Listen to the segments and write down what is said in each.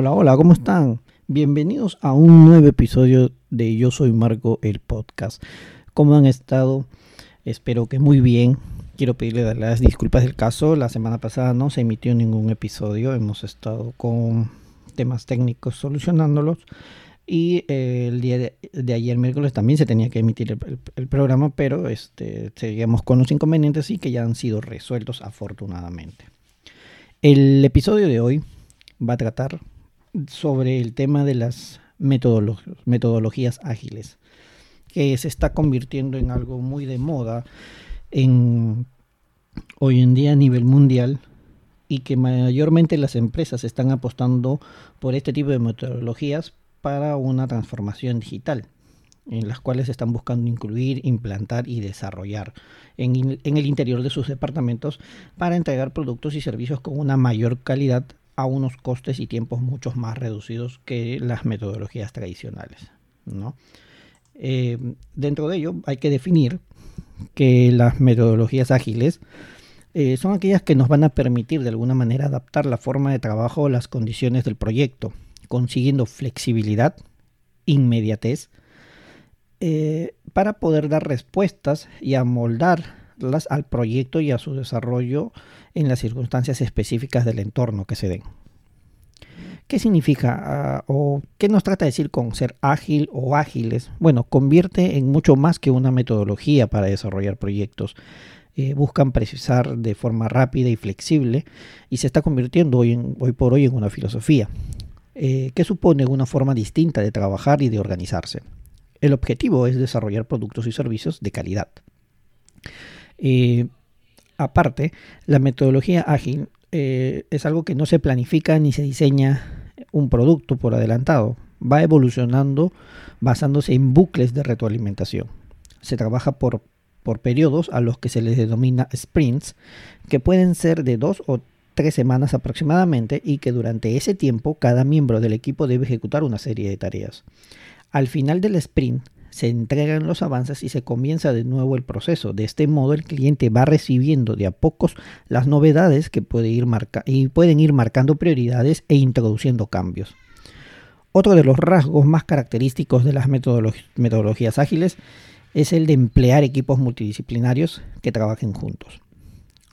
Hola, hola, ¿cómo están? Bienvenidos a un nuevo episodio de Yo Soy Marco, el podcast. ¿Cómo han estado? Espero que muy bien. Quiero pedirle las disculpas del caso. La semana pasada no se emitió ningún episodio. Hemos estado con temas técnicos solucionándolos. Y eh, el día de, ayer, miércoles, también se tenía que emitir el, programa, pero este, seguimos con los inconvenientes y que ya han sido resueltos afortunadamente. El episodio de hoy va a tratar sobre el tema de las metodologías ágiles, que se está convirtiendo en algo muy de moda en, hoy en día a nivel mundial y que mayormente las empresas están apostando por este tipo de metodologías para una transformación digital, en las cuales están buscando incluir, implantar y desarrollar en, en, el interior de sus departamentos para entregar productos y servicios con una mayor calidad a unos costes y tiempos mucho más reducidos que las metodologías tradicionales. ¿no? Eh, dentro de ello hay que definir que las metodologías ágiles eh, son aquellas que nos van a permitir de alguna manera adaptar la forma de trabajo a las condiciones del proyecto, consiguiendo flexibilidad, inmediatez, eh, para poder dar respuestas y al proyecto y a su desarrollo en las circunstancias específicas del entorno que se den. ¿Qué significa ah, o qué nos trata de decir con ser ágil o ágiles? Bueno, convierte en mucho más que una metodología para desarrollar proyectos. Eh, buscan precisar de forma rápida y flexible y se está convirtiendo hoy, hoy por hoy en una filosofía eh, que supone una forma distinta de trabajar y de organizarse. El objetivo es desarrollar productos y servicios de calidad. Aparte, la metodología ágil eh, es algo que no se planifica ni se diseña un producto por adelantado. Va evolucionando basándose en bucles de retroalimentación. Se trabaja por, por periodos a los que se les denomina sprints, que pueden ser de dos o tres semanas aproximadamente y que durante ese tiempo cada miembro del equipo debe ejecutar una serie de tareas. Al final del sprint se entregan los avances y se comienza de nuevo el proceso. De este modo el cliente va recibiendo de a pocos las novedades que puede ir y pueden ir marcando prioridades e introduciendo cambios. Otro de los rasgos más característicos de las metodologías ágiles es el de emplear equipos multidisciplinarios que trabajen juntos.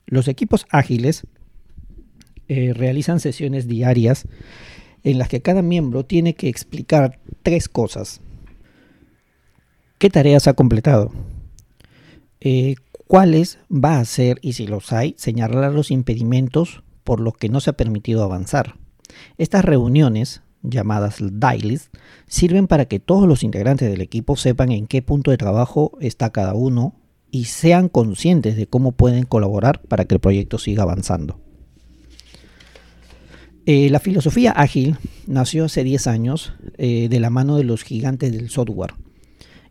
Los equipos ágiles eh, realizan sesiones diarias en las que cada miembro tiene que explicar tres cosas qué tareas ha completado, eh, cuáles va a hacer y si los hay, señalar los impedimentos por los que no se ha permitido avanzar. Estas reuniones, llamadas dailies, sirven para que todos los integrantes del equipo sepan en qué punto de trabajo está cada uno y sean conscientes de cómo pueden colaborar para que el proyecto siga avanzando. Eh, la filosofía ágil nació hace 10 años eh, de la mano de los gigantes del software,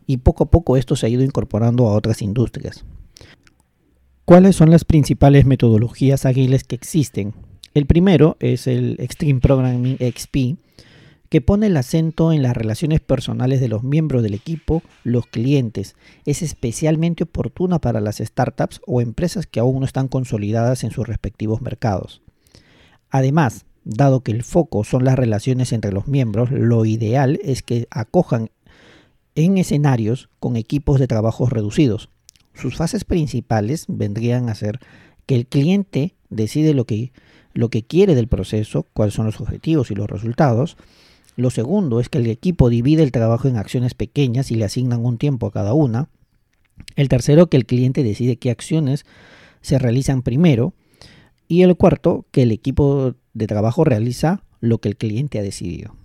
y poco a poco esto se ha ido incorporando a otras industrias. ¿Cuáles son las principales metodologías ágiles que existen? El primero es el Extreme Programming XP, que pone el acento en las relaciones personales de los miembros del equipo, los clientes. Es especialmente oportuna para las startups o empresas que aún no están consolidadas en sus respectivos mercados. Además, dado que el foco son las relaciones entre los miembros, lo ideal es que acojan en escenarios con equipos de trabajos reducidos. Sus fases principales vendrían a ser que el cliente decide lo que, lo que quiere del proceso, cuáles son los objetivos y los resultados. Lo segundo es que el equipo divide el trabajo en acciones pequeñas y le asignan un tiempo a cada una. El tercero, que el cliente decide qué acciones se realizan primero. Y el cuarto, que el equipo de trabajo realiza lo que el cliente ha decidido.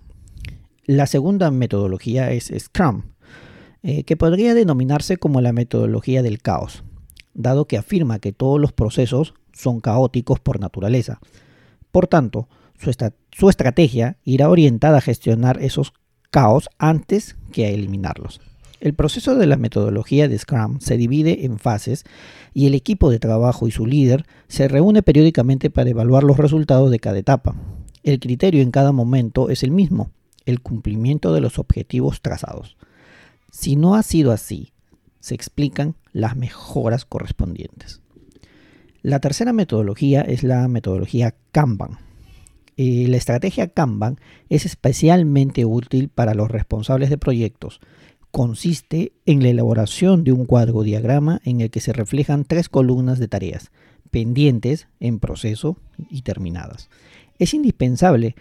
La segunda metodología es Scrum, eh, que podría denominarse como la metodología del caos, dado que afirma que todos los procesos son caóticos por naturaleza. Por tanto, su, su estrategia irá orientada a gestionar esos caos antes que a eliminarlos. El proceso de la metodología de Scrum se divide en fases y el equipo de trabajo y su líder se reúne periódicamente para evaluar los resultados de cada etapa. El criterio en cada momento es el mismo, el cumplimiento de los objetivos trazados. Si no ha sido así, se explican las mejoras correspondientes. La tercera metodología es la metodología Kanban. Eh, la estrategia Kanban es especialmente útil para los responsables de proyectos. Consiste en la elaboración de un cuadro diagrama en el que se reflejan tres columnas de tareas, pendientes, en proceso y terminadas. Es indispensable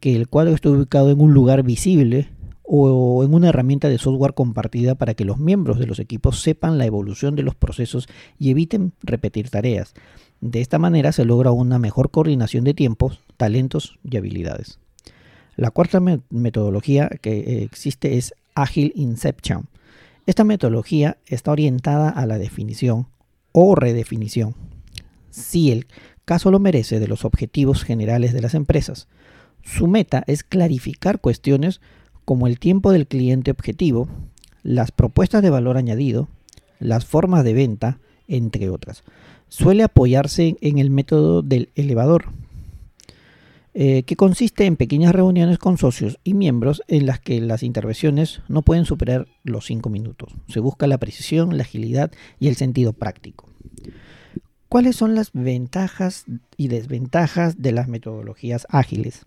que el cuadro esté ubicado en un lugar visible o en una herramienta de software compartida para que los miembros de los equipos sepan la evolución de los procesos y eviten repetir tareas. De esta manera se logra una mejor coordinación de tiempos, talentos y habilidades. La cuarta metodología que existe es Agile Inception. Esta metodología está orientada a la definición o redefinición, si el caso lo merece, de los objetivos generales de las empresas. Su meta es clarificar cuestiones como el tiempo del cliente objetivo, las propuestas de valor añadido, las formas de venta, entre otras suele apoyarse en el método del elevador, eh, que consiste en pequeñas reuniones con socios y miembros en las que las intervenciones no pueden superar los 5 minutos. Se busca la precisión, la agilidad y el sentido práctico. ¿Cuáles son las ventajas y desventajas de las metodologías ágiles?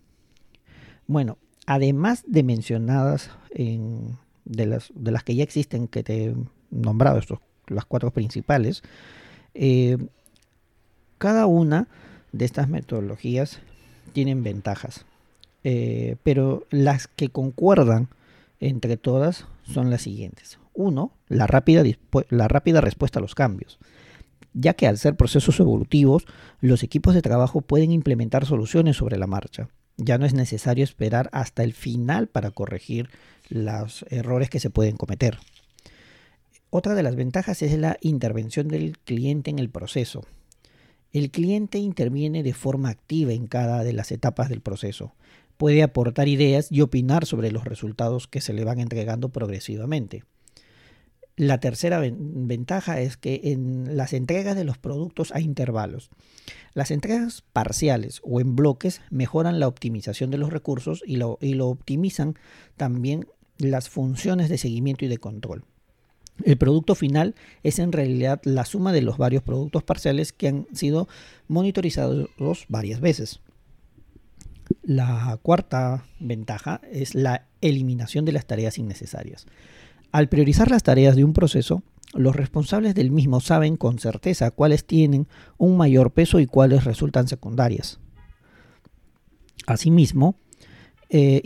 Bueno, además de mencionadas de, las, que ya existen que te he nombrado, estos, las cuatro principales, eh, cada una de estas metodologías tienen ventajas, eh, pero las que concuerdan entre todas son las siguientes. Uno, la rápida, la rápida respuesta a los cambios, ya que al ser procesos evolutivos, los equipos de trabajo pueden implementar soluciones sobre la marcha. Ya no es necesario esperar hasta el final para corregir los errores que se pueden cometer. Otra de las ventajas es la intervención del cliente en el proceso. El cliente interviene de forma activa en cada de las etapas del proceso. Puede aportar ideas y opinar sobre los resultados que se le van entregando progresivamente. La tercera ventaja es que en las entregas de los productos hay intervalos. Las entregas parciales o en bloques mejoran la optimización de los recursos y lo optimizan también las funciones de seguimiento y de control. El producto final es en realidad la suma de los varios productos parciales que han sido monitorizados varias veces. La cuarta ventaja es la eliminación de las tareas innecesarias. Al priorizar las tareas de un proceso, los responsables del mismo saben con certeza cuáles tienen un mayor peso y cuáles resultan secundarias. Asimismo, eh,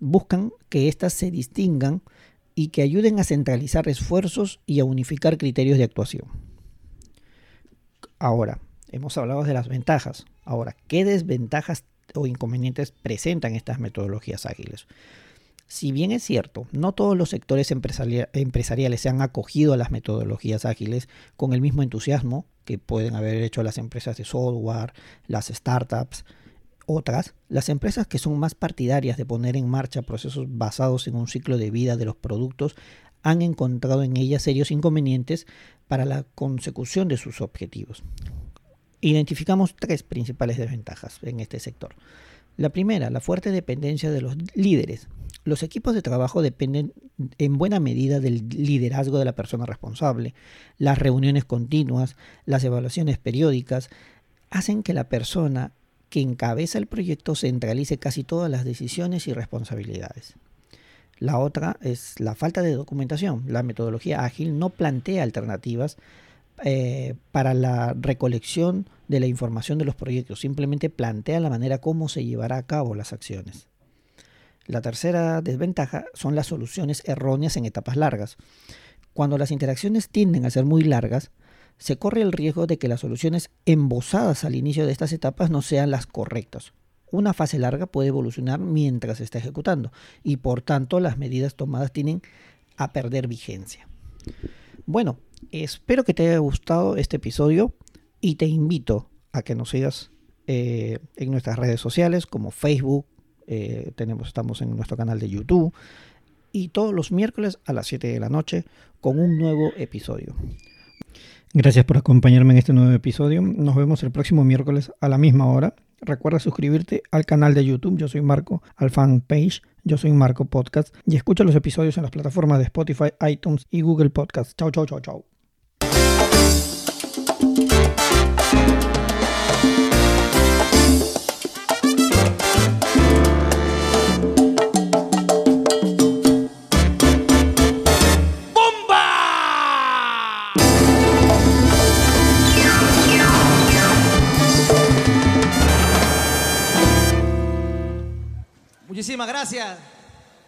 buscan que éstas se distingan y que ayuden a centralizar esfuerzos y a unificar criterios de actuación. Ahora, hemos hablado de las ventajas. Ahora, ¿qué desventajas o inconvenientes presentan estas metodologías ágiles? Si bien es cierto, no todos los sectores empresariales se han acogido a las metodologías ágiles con el mismo entusiasmo que pueden haber hecho las empresas de software, las startups, otras, las empresas que son más partidarias de poner en marcha procesos basados en un ciclo de vida de los productos han encontrado en ellas serios inconvenientes para la consecución de sus objetivos. Identificamos tres principales desventajas en este sector. La primera, la fuerte dependencia de los líderes. Los equipos de trabajo dependen en buena medida del liderazgo de la persona responsable. Las reuniones continuas, las evaluaciones periódicas, hacen que la persona que encabeza el proyecto centralice casi todas las decisiones y responsabilidades. La otra es la falta de documentación. La metodología ágil no plantea alternativas eh, para la recolección de la información de los proyectos, simplemente plantea la manera como se llevará a cabo las acciones. La tercera desventaja son las soluciones erróneas en etapas largas. Cuando las interacciones tienden a ser muy largas, se corre el riesgo de que las soluciones embosadas al inicio de estas etapas no sean las correctas. Una fase larga puede evolucionar mientras se está ejecutando y por tanto las medidas tomadas tienen a perder vigencia. Bueno, espero que te haya gustado este episodio y te invito a que nos sigas eh, en nuestras redes sociales como Facebook, eh, tenemos, estamos en nuestro canal de YouTube y todos los miércoles a las 7 de la noche con un nuevo episodio. Gracias por acompañarme en este nuevo episodio. Nos vemos el próximo miércoles a la misma hora. Recuerda suscribirte al canal de YouTube. Yo soy Marco, al fanpage. Yo soy Marco Podcast. Y escucha los episodios en las plataformas de Spotify, iTunes y Google Podcast. Chau, chau, chau, chau. Gracias.